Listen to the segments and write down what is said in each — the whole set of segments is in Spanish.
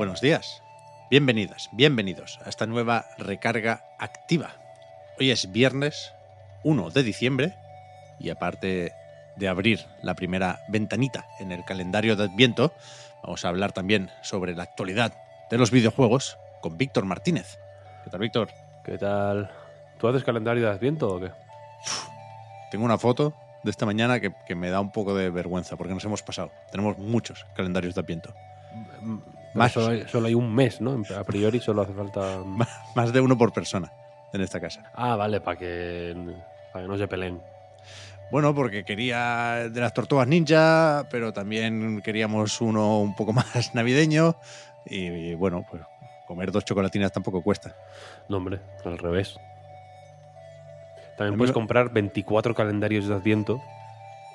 Buenos días. Bienvenidas, bienvenidos a esta nueva recarga activa. Hoy es viernes 1 de diciembre y aparte de abrir la primera ventanita en el calendario de Adviento, vamos a hablar también sobre la actualidad de los videojuegos con Víctor Martínez. ¿Qué tal, Víctor? ¿Qué tal? ¿Tú haces calendario de Adviento o qué? Tengo una foto de esta mañana que, que me da un poco de vergüenza porque nos hemos pasado. Tenemos muchos calendarios de Adviento. Más. Solo hay, solo hay un mes, ¿no? A priori solo hace falta. Más de uno por persona en esta casa. Ah, vale, para que, para que no se peleen. Bueno, porque quería de las tortugas ninja, pero también queríamos uno un poco más navideño. Y, y bueno, pues comer dos chocolatinas tampoco cuesta. No, hombre, al revés. También puedes comprar 24 calendarios de Adviento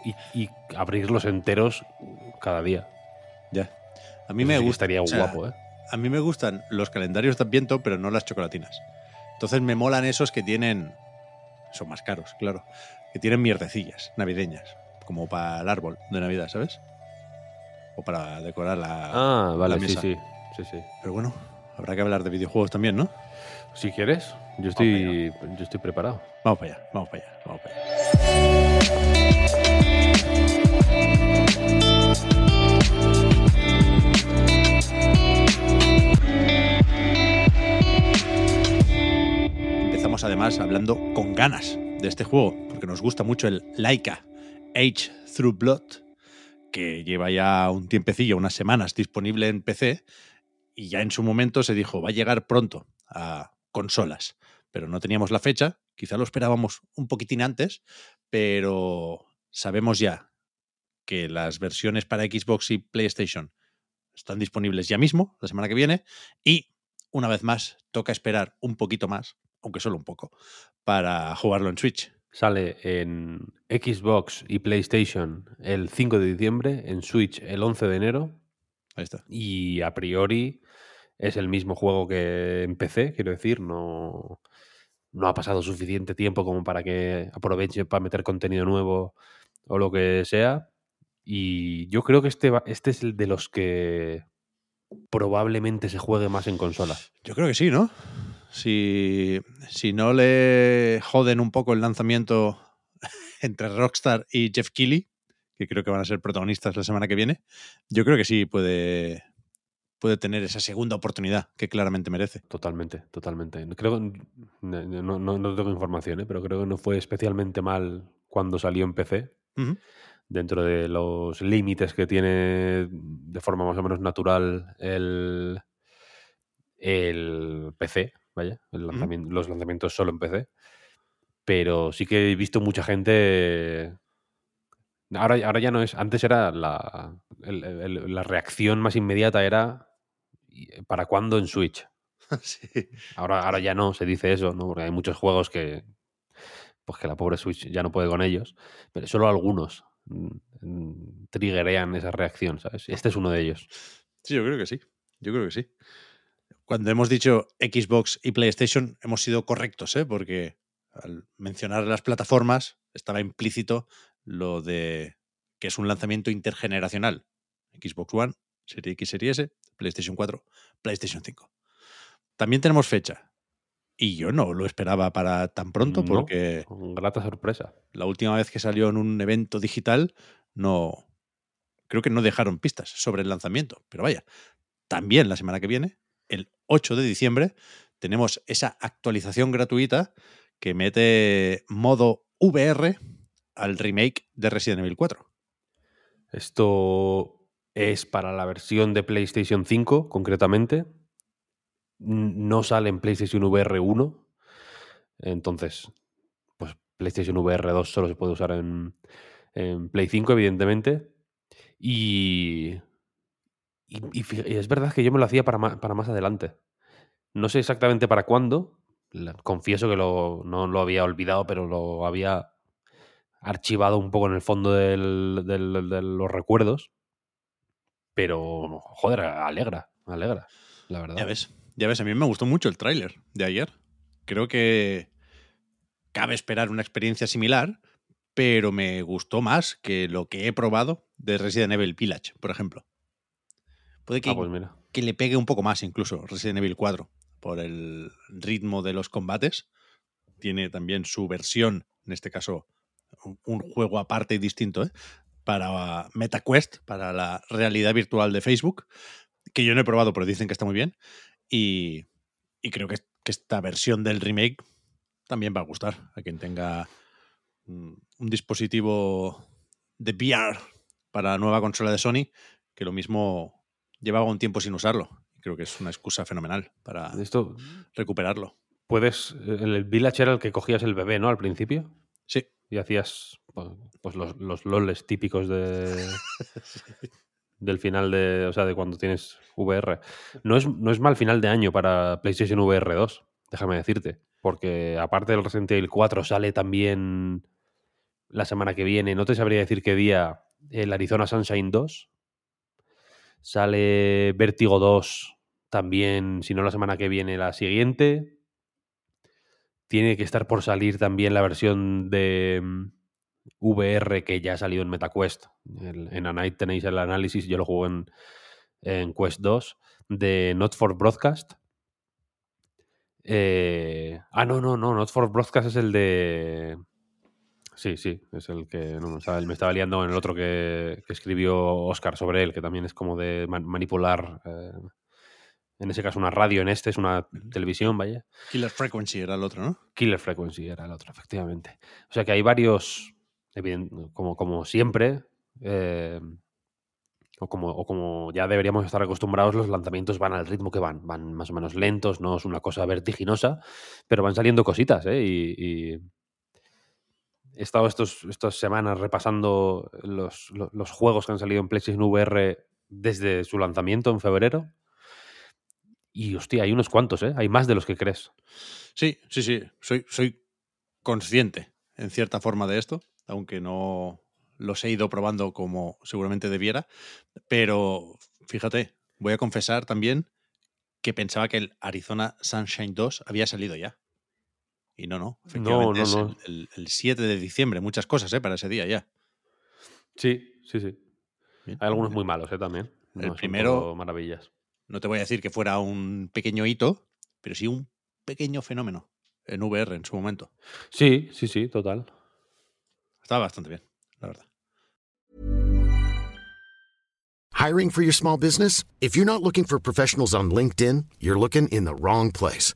y, y abrirlos enteros cada día. Ya. A mí me sí gusta. Estaría o sea, guapo, ¿eh? A mí me gustan los calendarios de Adviento, pero no las chocolatinas. Entonces me molan esos que tienen. Son más caros, claro. Que tienen mierdecillas navideñas. Como para el árbol de Navidad, ¿sabes? O para decorar la. Ah, vale, la sí, mesa. sí, sí, sí. Pero bueno, habrá que hablar de videojuegos también, ¿no? Si quieres, yo estoy, yo estoy preparado. Vamos para allá, vamos para allá, vamos para allá. Además hablando con ganas de este juego, porque nos gusta mucho el Laika Age Through Blood, que lleva ya un tiempecillo, unas semanas disponible en PC, y ya en su momento se dijo, va a llegar pronto a consolas, pero no teníamos la fecha, quizá lo esperábamos un poquitín antes, pero sabemos ya que las versiones para Xbox y PlayStation están disponibles ya mismo, la semana que viene, y una vez más toca esperar un poquito más, aunque solo un poco, para jugarlo en Switch. Sale en Xbox y PlayStation el 5 de diciembre, en Switch el 11 de enero Ahí está. y a priori es el mismo juego que en PC, quiero decir, no, no ha pasado suficiente tiempo como para que aproveche para meter contenido nuevo o lo que sea. Y yo creo que este, va- este es el de los que probablemente se juegue más en consola. Yo creo que sí, ¿no? Si, si no le joden un poco el lanzamiento entre Rockstar y Jeff Keighley, que creo que van a ser protagonistas la semana que viene, yo creo que sí puede, puede tener esa segunda oportunidad que claramente merece. Totalmente, totalmente. Creo no, no- no- tengo información, ¿eh? pero creo que no fue especialmente mal cuando salió en PC. Dentro de los límites que tiene de forma más o menos natural el, el PC, vaya, el los lanzamientos solo en PC. Pero sí que he visto mucha gente. Ahora, ahora ya no es. Antes era la, el- el- la reacción más inmediata era "¿Y ¿para cuándo en Switch? Sí. Ahora, ahora ya no se dice eso, ¿no? Porque hay muchos juegos que. Pues que la pobre Switch ya no puede con ellos. Pero solo algunos mm, mm, triggerean esa reacción, ¿sabes? Este es uno de ellos. Sí, yo creo que sí. Yo creo que sí. Cuando hemos dicho Xbox y PlayStation, hemos sido correctos, ¿eh? Porque al mencionar las plataformas estaba implícito lo de que es un lanzamiento intergeneracional. Xbox One, Serie X, Serie S, PlayStation 4, PlayStation 5. También tenemos fecha. Y yo no lo esperaba para tan pronto No. porque grata sorpresa. la última vez que salió en un evento digital, no. Creo que no dejaron pistas sobre el lanzamiento. Pero vaya, también la semana que viene, el 8 de diciembre, tenemos esa actualización gratuita que mete modo VR al remake de Resident Evil 4. Esto es para la versión de PlayStation 5, concretamente. No sale en PlayStation VR 1. Entonces, pues PlayStation VR 2 solo se puede usar en, en Play 5, evidentemente. Y, y, y fi- y es verdad que yo me lo hacía para ma- para más adelante. No sé exactamente para cuándo. Confieso que lo- no lo había olvidado, pero lo había archivado un poco en el fondo del- del- de los recuerdos. Pero, joder, alegra, alegra, la verdad. Ya ves, ya ves, a mí me gustó mucho el tráiler de ayer. Creo que cabe esperar una experiencia similar, pero me gustó más que lo que he probado de Resident Evil Village, por ejemplo. Puede que, Ah, pues mira. que le pegue un poco más incluso Resident Evil 4 por el ritmo de los combates. Tiene también su versión, en este caso un- un juego aparte y distinto, ¿eh? para MetaQuest, para la realidad virtual de Facebook, que yo no he probado, pero dicen que está muy bien. Y, y creo que, que esta versión del remake también va a gustar a quien tenga mm, un dispositivo de VR para la nueva consola de Sony, que lo mismo llevaba un tiempo sin usarlo. Creo que es una excusa fenomenal para Esto, recuperarlo. puedes. El, el Village era el que cogías el bebé, ¿no? Al principio. Sí, Y hacías pues, pues los, los loles típicos de. Del final de. O sea, de cuando tienes VR. No es, no es mal final de año para PlayStation VR 2, déjame decirte. Porque aparte del Resident Evil 4 sale también la semana que viene. No te sabría decir qué día el Arizona Sunshine 2. Sale Vértigo 2 también, si no la semana que viene, la siguiente. Tiene que estar por salir también la versión de mm, VR que ya ha salido en MetaQuest. El- en Anite tenéis el análisis, yo lo juego en, en Quest 2, de Not for Broadcast. Eh, ah, no, no, no, Not for Broadcast es el de... Sí, sí, es el que no, me estaba- me estaba liando en el otro que, que escribió Oscar sobre él, que también es como de man- manipular, eh, en ese caso una radio, en este es una televisión, vaya. Killer Frequency era el otro, ¿no? Killer Frequency era el otro, efectivamente. O sea que hay varios, evident- como, como siempre, eh, o, como, o como ya deberíamos estar acostumbrados, los lanzamientos van al ritmo que van, van más o menos lentos, no es una cosa vertiginosa, pero van saliendo cositas, ¿eh? Y, y he estado estos, estas semanas repasando los, lo- los juegos que han salido en PlayStation VR desde su lanzamiento en febrero. Y hostia, hay unos cuantos, ¿eh? Hay más de los que crees. Sí, sí, sí. Soy, soy consciente, en cierta forma, de esto, aunque no los he ido probando como seguramente debiera. Pero fíjate, voy a confesar también que pensaba que el Arizona Sunshine 2 había salido ya. Y no, no. Efectivamente no, es no. El, el- el 7 de diciembre. Muchas cosas, ¿eh? Para ese día ya. Sí, sí, sí. Bien. Hay algunos muy malos, ¿eh? También. El primero- maravillas. No te voy a decir que fuera un pequeño hito, pero sí un pequeño fenómeno en VR en su momento. Sí, sí, sí, total. Estaba bastante bien, la verdad. Hiring for your small business? If you're not looking for professionals on LinkedIn, you're looking in the wrong place.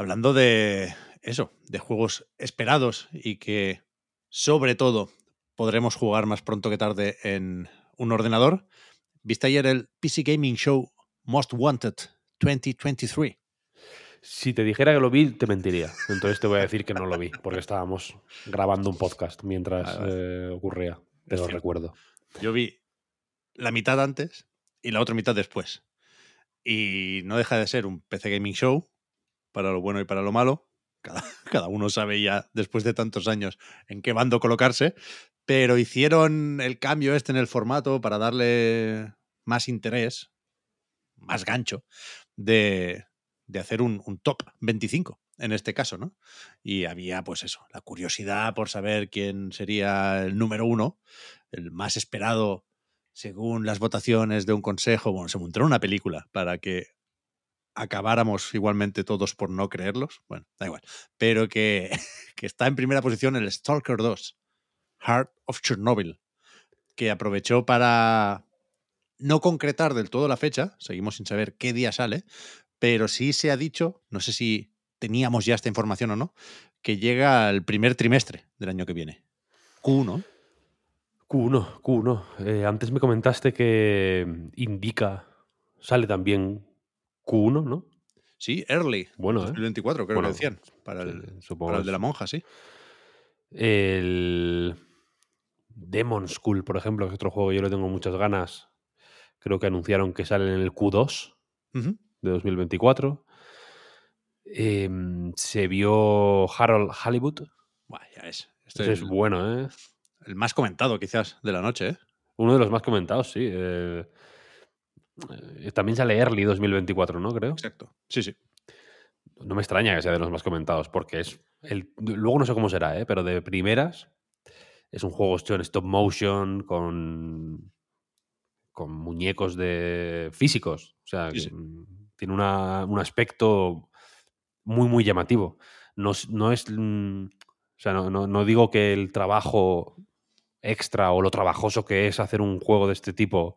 Hablando de eso, de juegos esperados y que sobre todo podremos jugar más pronto que tarde en un ordenador, ¿viste ayer el PC Gaming Show Most Wanted 2023? Si te dijera que lo vi, te mentiría. Entonces te voy a decir que no lo vi, porque estábamos grabando un podcast mientras vale. eh, ocurría. Pero cierto. recuerdo. Yo vi la mitad antes y la otra mitad después. Y no deja de ser un PC Gaming Show, para lo bueno y para lo malo. Cada, cada uno sabe ya, después de tantos años, en qué bando colocarse. Pero hicieron el cambio este en el formato para darle más interés, más gancho, de, de hacer un, un top 25 en este caso, ¿no? Y había, pues eso, la curiosidad por saber quién sería el número uno, el más esperado según las votaciones de un consejo. Bueno, se montó una película para que acabáramos igualmente todos por no creerlos. Bueno, da igual. Pero que, que está en primera posición el Stalker 2, Heart of Chernobyl, que aprovechó para no concretar del todo la fecha, seguimos sin saber qué día sale, pero sí se ha dicho, no sé si teníamos ya esta información o no, que llega el primer trimestre del año que viene. Q1. Q1, Q1. Eh, antes me comentaste que indica, sale también Q1, ¿no? Sí, early. Bueno, ¿eh? 2024, creo Bueno, que decían. Para el, supongo para el es- de la monja, sí. El Demon School, por ejemplo, que es otro juego que yo le tengo muchas ganas. Creo que anunciaron que sale en el Q2 Ujú. de 2024. Em, se vio Harold Hollywood. Buah, ya es. Este Ese es es el, bueno, ¿eh? el más comentado, quizás, de la noche, ¿eh? Uno de los más comentados, sí. eh, eh, también sale Early 2024, ¿no? Creo. Exacto. Sí, sí. No me extraña que sea de los más comentados, porque es. El, luego no sé cómo será, ¿eh? pero de primeras es un juego hecho en stop motion con. con muñecos de físicos. O sea, Sí, sí. tiene una- un aspecto muy, muy llamativo. No, no es. mm, o sea, no, no- no digo que el trabajo extra o lo trabajoso que es hacer un juego de este tipo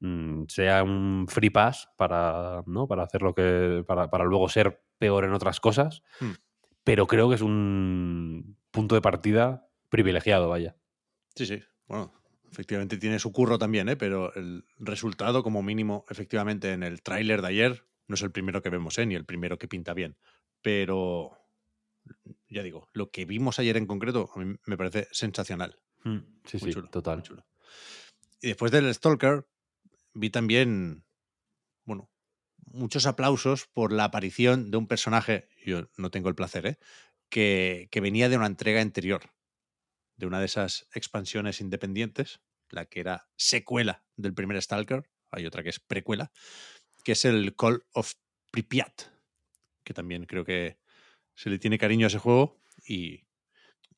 mm, sea un free pass para, ¿no? para hacer lo que. Para, para luego ser peor en otras cosas. Hmm. Pero creo que es un punto de partida privilegiado, vaya. Sí, sí. Bueno, efectivamente tiene su curro también, ¿eh? Pero el resultado, como mínimo, efectivamente, en el tráiler de ayer, no es el primero que vemos, ¿eh? Ni el primero que pinta bien. Pero, ya digo, lo que vimos ayer en concreto a mí me parece sensacional. Sí, Muy sí, chulo, total. muy chulo. Y después del Stalker, vi también, bueno, muchos aplausos por la aparición de un personaje, yo no tengo el placer, ¿eh? que, que venía de una entrega anterior, de una de esas expansiones independientes, la que era secuela del primer Stalker, hay otra que es precuela, que es el Call of Pripyat, que también creo que se le tiene cariño a ese juego y,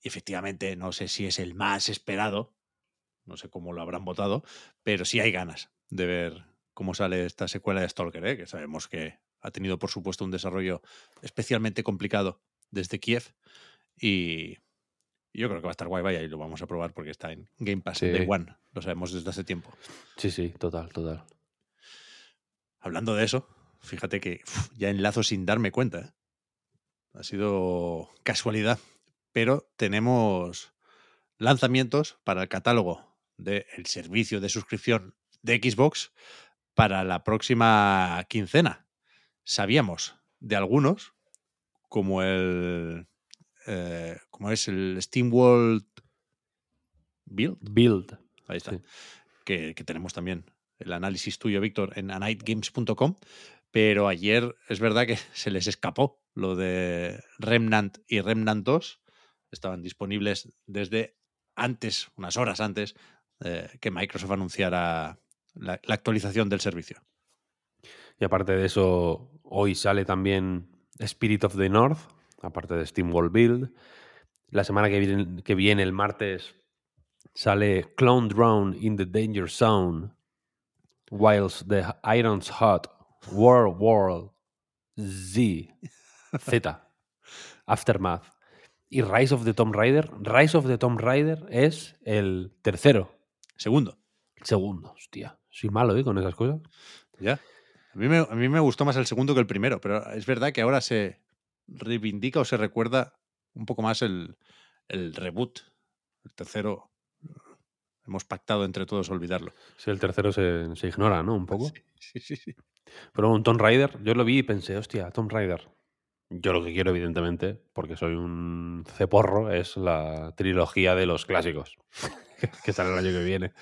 y efectivamente no sé si es el más esperado, no sé cómo lo habrán votado, pero sí hay ganas de ver cómo sale esta secuela de Stalker, ¿eh? que sabemos que ha tenido, por supuesto, un desarrollo especialmente complicado desde Kiev. Y yo creo que va a estar guay, vaya, y lo vamos a probar porque está en Game Pass Sí. Day One. Lo sabemos desde hace tiempo. Sí, sí, total, total. Hablando de eso, fíjate que uf, ya enlazo sin darme cuenta. ¿eh? Ha sido casualidad. Pero tenemos lanzamientos para el catálogo del servicio de suscripción de Xbox para la próxima quincena. Sabíamos de algunos, como el. eh, como es el Steam World Build, Build. ahí está, Sí. que, que tenemos también el análisis tuyo, Víctor, en anightgames.com. Pero ayer es verdad que se les escapó lo de Remnant y Remnant 2. Estaban disponibles desde antes, unas horas antes, eh, que Microsoft anunciara la, la actualización del servicio. Y aparte de eso, hoy sale también Spirit of the North, aparte de Steam World Build. La semana que viene, que viene el martes, sale Clone Drone in the Danger Zone, whilst the Iron's Hot, World World, Z, Z, Aftermath y Rise of the Tomb Raider. Rise of the Tomb Raider es el tercero, Segundo, segundo, hostia. Soy malo, ¿eh? Con esas cosas. ya. A mí, me, a mí me gustó más el segundo que el primero, pero es verdad que ahora se reivindica o se recuerda un poco más el, el reboot. El tercero hemos pactado entre todos olvidarlo. Si el tercero se, se ignora, ¿no? Un poco. Sí, sí, sí. Pero un Tomb Raider, yo lo vi y pensé, hostia, Tomb Raider. Yo lo que quiero, evidentemente, porque soy un ceporro, es la trilogía de los clásicos, que sale el año que viene.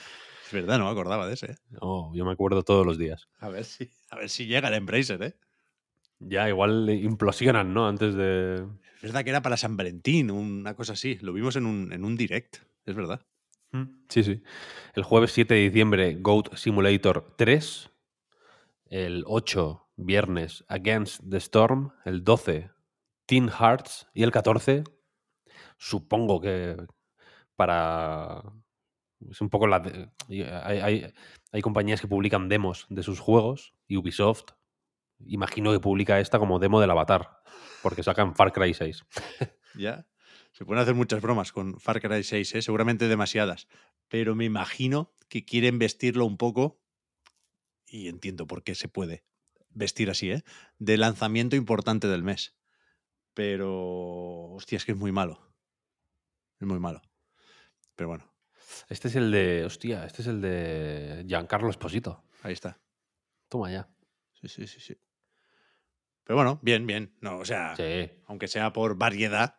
Es verdad, no me acordaba de ese. ¿eh? Oh, yo me acuerdo todos los días. A ver si, a ver si llega el Embracer, ¿eh? Ya, igual implosionan, ¿no? Antes de... Es verdad que era para San Valentín, una cosa así. Lo vimos en un, en un direct, es verdad. Mm, Sí, sí. El jueves 7 de diciembre, Goat Simulator 3. El 8, viernes, Against the Storm. El 12, Teen Hearts. Y el 14, supongo que para... Es un poco la... de- y Hay, hay- hay compañías que publican demos de sus juegos y Ubisoft, imagino que publica esta como demo del Avatar, porque sacan Far Cry 6. Ya. Se pueden hacer muchas bromas con Far Cry 6, ¿eh? seguramente demasiadas. Pero me imagino que quieren vestirlo un poco, y entiendo por qué se puede vestir así, ¿eh? de lanzamiento importante del mes. Pero, hostia, es que es muy malo. Es muy malo. Pero bueno, Este es el de... Hostia, este es el de Giancarlo Esposito. ahí está. Toma ya. Sí, sí, sí, sí. Pero bueno, bien, bien. No, o sea, Sí. aunque sea por variedad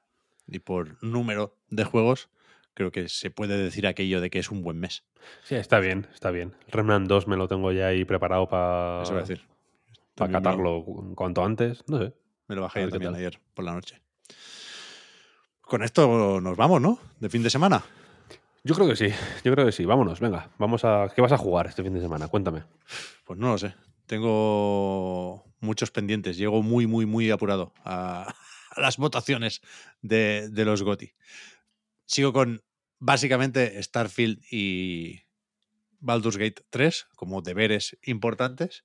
y por número de juegos, creo que se puede decir aquello de que es un buen mes. Sí, está bien, está bien. Remnant 2 me lo tengo ya ahí preparado para Eso voy a decir. para me catarlo cu- cuanto antes. No sé. Me lo bajé yo también ayer por la noche. Con esto nos vamos, ¿no? De fin de semana. Yo creo que sí, yo creo que sí. Vámonos, venga. Vamos a. ¿Qué vas a jugar este fin de semana? Cuéntame. Pues no lo sé. Tengo muchos pendientes. Llego muy, muy, muy apurado a, las votaciones de, de los GOTI. Sigo con básicamente Starfield y Baldur's Gate 3 como deberes importantes.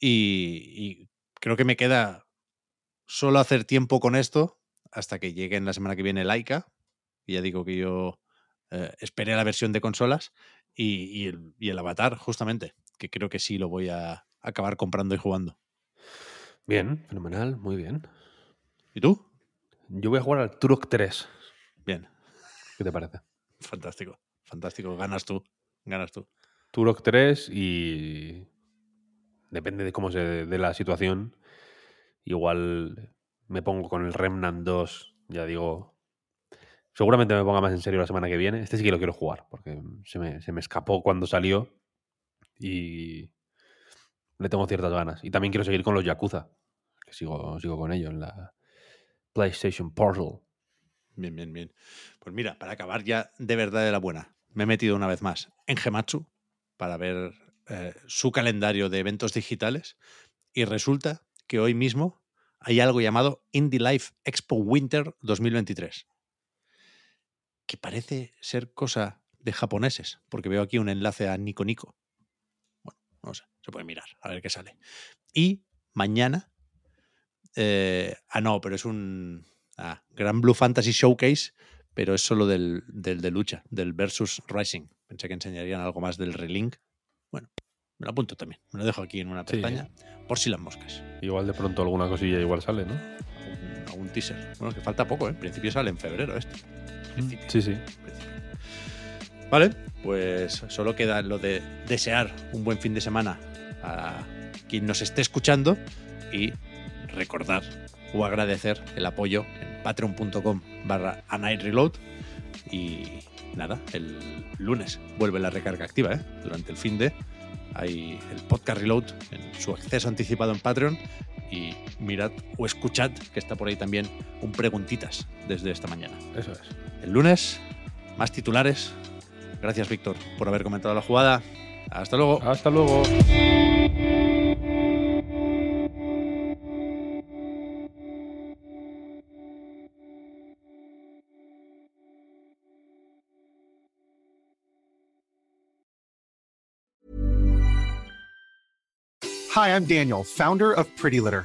Y, y creo que me queda solo hacer tiempo con esto hasta que llegue en la semana que viene Laika. Y ya digo que yo eh, esperé la versión de consolas y, y el, y el Avatar, justamente, que creo que sí lo voy a acabar comprando y jugando. Bien, fenomenal, muy bien. ¿Y tú? Yo voy a jugar al Turok 3. Bien, ¿Qué te parece? fantástico, fantástico. Ganas tú, ganas tú. Turok 3 y. Depende de cómo se dé la situación. Igual me pongo con el Remnant 2. Ya digo. Seguramente me ponga más en serio la semana que viene. Este sí que lo quiero jugar. Porque se me, se me escapó cuando salió. Y. Le tengo ciertas ganas. Y también quiero seguir con los Yakuza. Que sigo, sigo con ellos en la PlayStation Portal. Bien, bien, bien. Pues mira, para acabar ya de verdad de la buena, me he metido una vez más en Gematsu para ver eh, su calendario de eventos digitales y resulta que hoy mismo hay algo llamado Indie Life Expo Winter 2023, que parece ser cosa de japoneses, porque veo aquí un enlace a Nico Nico. Bueno, no sé, se puede mirar, a ver qué sale. Y mañana, eh, ah, no, pero es un ah, Gran Blue Fantasy Showcase, pero es solo del, del de lucha, del Versus Rising. Pensé que enseñarían algo más del Relink. Bueno, me lo apunto también, me lo dejo aquí en una Sí. pestaña, por si las moscas. Igual de pronto alguna cosilla igual sale, ¿no? Algún, algún teaser. Bueno, que falta poco, ¿eh? En principio sale en febrero este. Principio, Sí, sí. principio. Vale, pues solo queda lo de desear un buen fin de semana a quien nos esté escuchando y recordar o agradecer el apoyo en patreon.com barra reload y nada, el lunes vuelve la recarga activa, ¿eh? Durante el fin de hay el podcast reload en su acceso anticipado en Patreon y mirad o escuchad que está por ahí también un preguntitas desde esta mañana. Eso es. El lunes, más titulares. Gracias, Víctor, por haber comentado la jugada. Hasta luego. Hasta luego. Hi, I'm Daniel, founder of Pretty Litter.